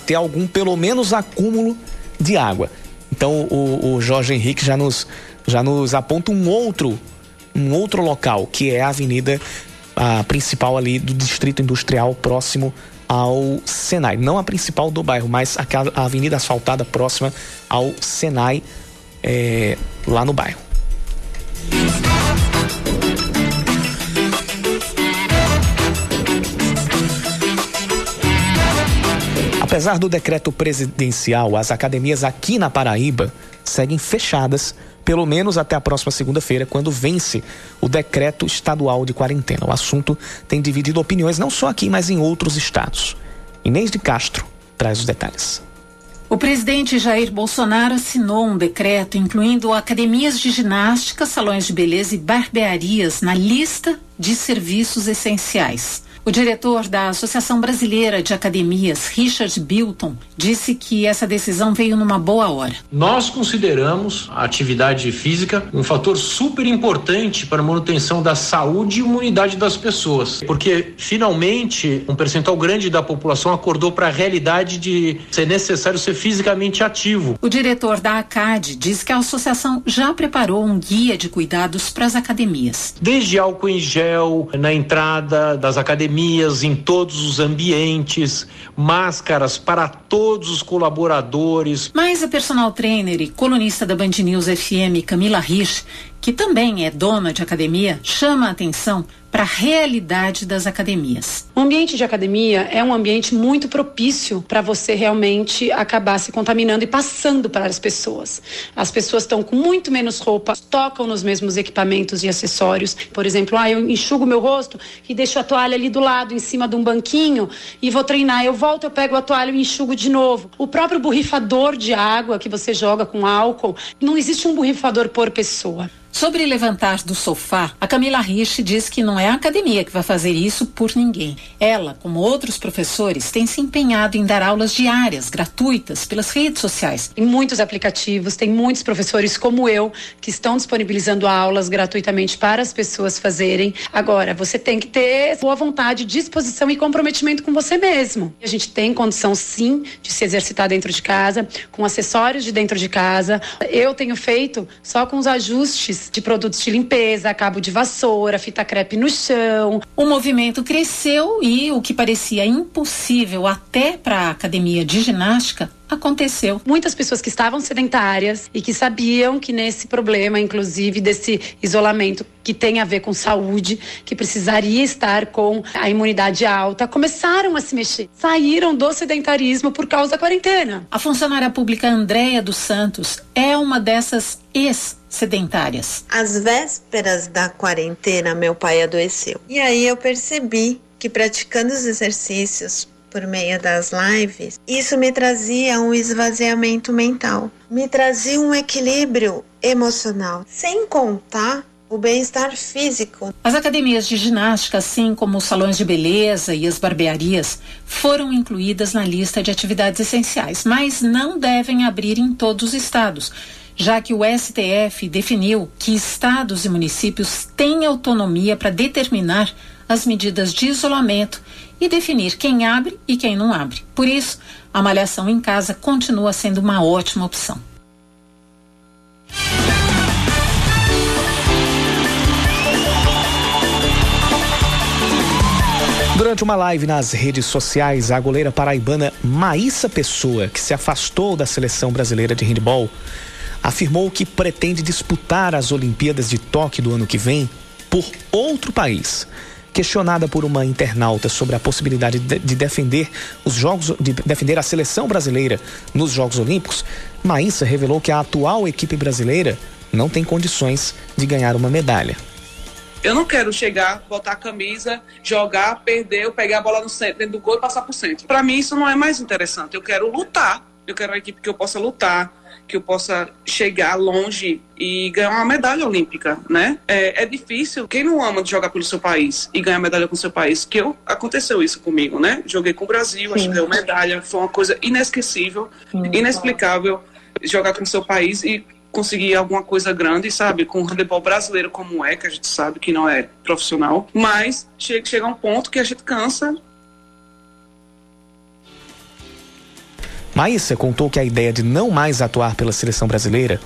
ter algum, pelo menos, acúmulo de água. Então o, o Jorge Henrique já nos, já nos aponta um outro, um outro local, que é a avenida a principal ali do distrito industrial próximo ao Senai. Não a principal do bairro, mas a avenida asfaltada próxima ao Senai, é, lá no bairro. Apesar do decreto presidencial, as academias aqui na Paraíba seguem fechadas, pelo menos até a próxima segunda-feira, quando vence o decreto estadual de quarentena. O assunto tem dividido opiniões não só aqui, mas em outros estados. Inês de Castro traz os detalhes. O presidente Jair Bolsonaro assinou um decreto incluindo academias de ginástica, salões de beleza e barbearias na lista de serviços essenciais. O diretor da Associação Brasileira de Academias, Richard Bilton, disse que essa decisão veio numa boa hora. Nós consideramos a atividade física um fator super importante para a manutenção da saúde e imunidade das pessoas, porque finalmente um percentual grande da população acordou para a realidade de ser necessário ser fisicamente ativo. O diretor da ACAD diz que a associação já preparou um guia de cuidados para as academias. Desde álcool em gel na entrada das academias academias, em todos os ambientes, máscaras para todos os colaboradores. Mas a personal trainer e colunista da Band News FM, Camila Rich, que também é dona de academia, chama a atenção para a realidade das academias. O ambiente de academia é um ambiente muito propício para você realmente acabar se contaminando e passando para as pessoas. As pessoas estão com muito menos roupa, tocam nos mesmos equipamentos e acessórios. Por exemplo, ah, eu enxugo meu rosto e deixo a toalha ali do lado, em cima de um banquinho, e vou treinar. Eu volto, eu pego a toalha e enxugo de novo. O próprio borrifador de água que você joga com álcool, não existe um borrifador por pessoa. Sobre levantar do sofá, a Camila Rich diz que não é a academia que vai fazer isso por ninguém. Ela, como outros professores, tem se empenhado em dar aulas diárias, gratuitas, pelas redes sociais. Em muitos aplicativos, tem muitos professores como eu que estão disponibilizando aulas gratuitamente para as pessoas fazerem. Agora, você tem que ter boa vontade, disposição e comprometimento com você mesmo. A gente tem condição, sim, de se exercitar dentro de casa, com acessórios de dentro de casa. Eu tenho feito só com os ajustes de produtos de limpeza, cabo de vassoura, fita crepe no chão. O movimento cresceu e o que parecia impossível até para a academia de ginástica aconteceu. Muitas pessoas que estavam sedentárias e que sabiam que nesse problema, inclusive desse isolamento que tem a ver com saúde, que precisaria estar com a imunidade alta, começaram a se mexer. Saíram do sedentarismo por causa da quarentena. A funcionária pública Andréia dos Santos é uma dessas ex-sedentárias. Às vésperas da quarentena, meu pai adoeceu. E aí eu percebi que praticando os exercícios por meio das lives, isso me trazia um esvaziamento mental, me trazia um equilíbrio emocional, sem contar o bem-estar físico. As academias de ginástica, assim como os salões de beleza e as barbearias, foram incluídas na lista de atividades essenciais, mas não devem abrir em todos os estados já que o STF definiu que estados e municípios têm autonomia para determinar as medidas de isolamento e definir quem abre e quem não abre. Por isso, a malhação em casa continua sendo uma ótima opção. Durante uma live nas redes sociais, a goleira paraibana Maíssa Pessoa, que se afastou da seleção brasileira de handball, afirmou que pretende disputar as Olimpíadas de Tóquio do ano que vem por outro país. Questionada por uma internauta sobre a possibilidade de, de defender os jogos, de defender a seleção brasileira nos Jogos Olímpicos, Maísa revelou que a atual equipe brasileira não tem condições de ganhar uma medalha. Eu não quero chegar, botar a camisa, jogar, perder, eu pegar a bola no centro, dentro do gol e passar por centro. Para mim isso não é mais interessante. Eu quero lutar. Eu quero uma equipe que eu possa lutar, que eu possa chegar longe e ganhar uma medalha olímpica, né? É, é, difícil. Quem não ama jogar pelo seu país e ganhar medalha com o seu país? Que eu, aconteceu isso comigo, né? Joguei com o Brasil, Sim. acho que deu medalha, foi uma coisa inesquecível, Sim. inexplicável jogar com o seu país e conseguir alguma coisa grande, sabe? Com o handebol brasileiro como é, que a gente sabe que não é profissional, mas chega, chega um ponto que a gente cansa Maísa contou que a ideia de não mais atuar pela seleção brasileira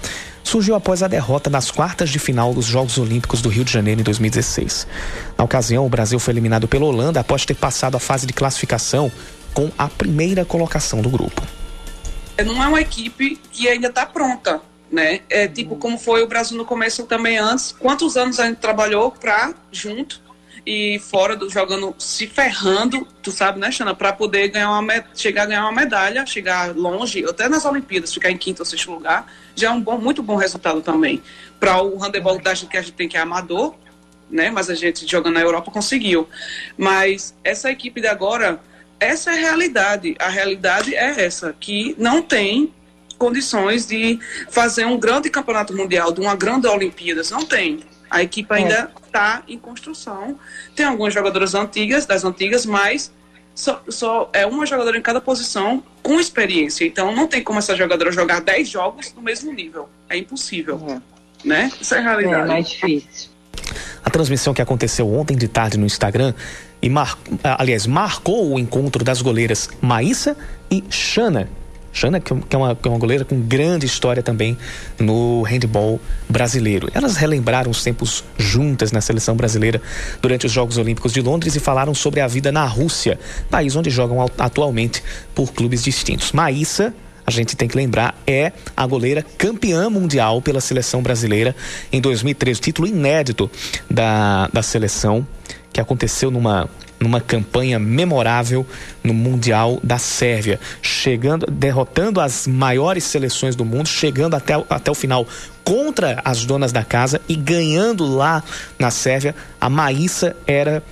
surgiu após a derrota nas quartas de final dos Jogos Olímpicos do Rio de Janeiro em 2016. Na ocasião, o Brasil foi eliminado pela Holanda após ter passado a fase de classificação com a primeira colocação do grupo. Não é uma equipe que ainda está pronta, né? É tipo como foi o Brasil no começo também antes. Quantos anos a gente trabalhou para junto e fora do jogando, se ferrando, tu sabe, né, Xana, para poder ganhar uma chegar a ganhar uma medalha, chegar longe, até nas Olimpíadas, ficar em quinto ou sexto lugar, já é um bom, muito bom resultado também. Para o handebol da gente que a gente tem que é amador, né, mas a gente jogando na Europa conseguiu. Mas essa equipe de agora, essa é a realidade. A realidade é essa, que não tem condições de fazer um grande campeonato mundial, de uma grande Olimpíadas, não tem. A equipe ainda está é. em construção. Tem algumas jogadoras antigas, das antigas, mas só, só, é uma jogadora em cada posição com experiência. Então não tem como essa jogadora jogar 10 jogos no mesmo nível. É impossível. É. Né? Isso é a realidade. É mais difícil. A transmissão que aconteceu ontem de tarde no Instagram e mar... aliás, marcou o encontro das goleiras Maíssa e Xana Jana, que é uma, que é uma goleira com grande história também no handball brasileiro. Elas relembraram os tempos juntas na seleção brasileira durante os Jogos Olímpicos de Londres e falaram sobre a vida na Rússia, país onde jogam atualmente por clubes distintos. Maíssa a gente tem que lembrar, é a goleira campeã mundial pela seleção brasileira em 2013. Título inédito da, da seleção, que aconteceu numa numa campanha memorável no Mundial da Sérvia, chegando, derrotando as maiores seleções do mundo, chegando até, até o final contra as donas da casa e ganhando lá na Sérvia. A Maíssa era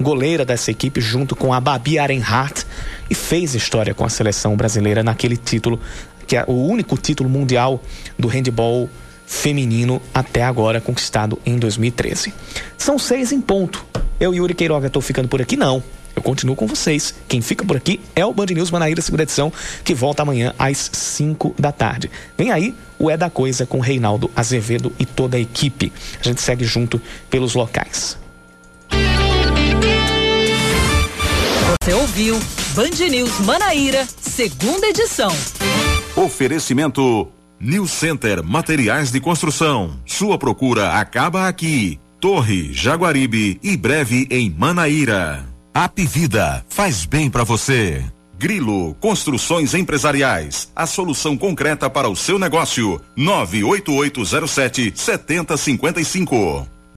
goleira dessa equipe junto com a Babi Arenhardt e fez história com a seleção brasileira naquele título, que é o único título mundial do handball feminino até agora conquistado em 2013. São seis em ponto. Eu, Yuri Queiroga, estou ficando por aqui? Não. Eu continuo com vocês. Quem fica por aqui é o Band News Manaíra, segunda edição, que volta amanhã às 5 da tarde. Vem aí o É da Coisa com Reinaldo Azevedo e toda a equipe. A gente segue junto pelos locais. Você ouviu Band News Manaíra, segunda edição. Oferecimento New Center Materiais de Construção. Sua procura acaba aqui. Torre, Jaguaribe e breve em Manaíra. Apivida faz bem para você. Grilo Construções Empresariais, a solução concreta para o seu negócio. 98807 7055.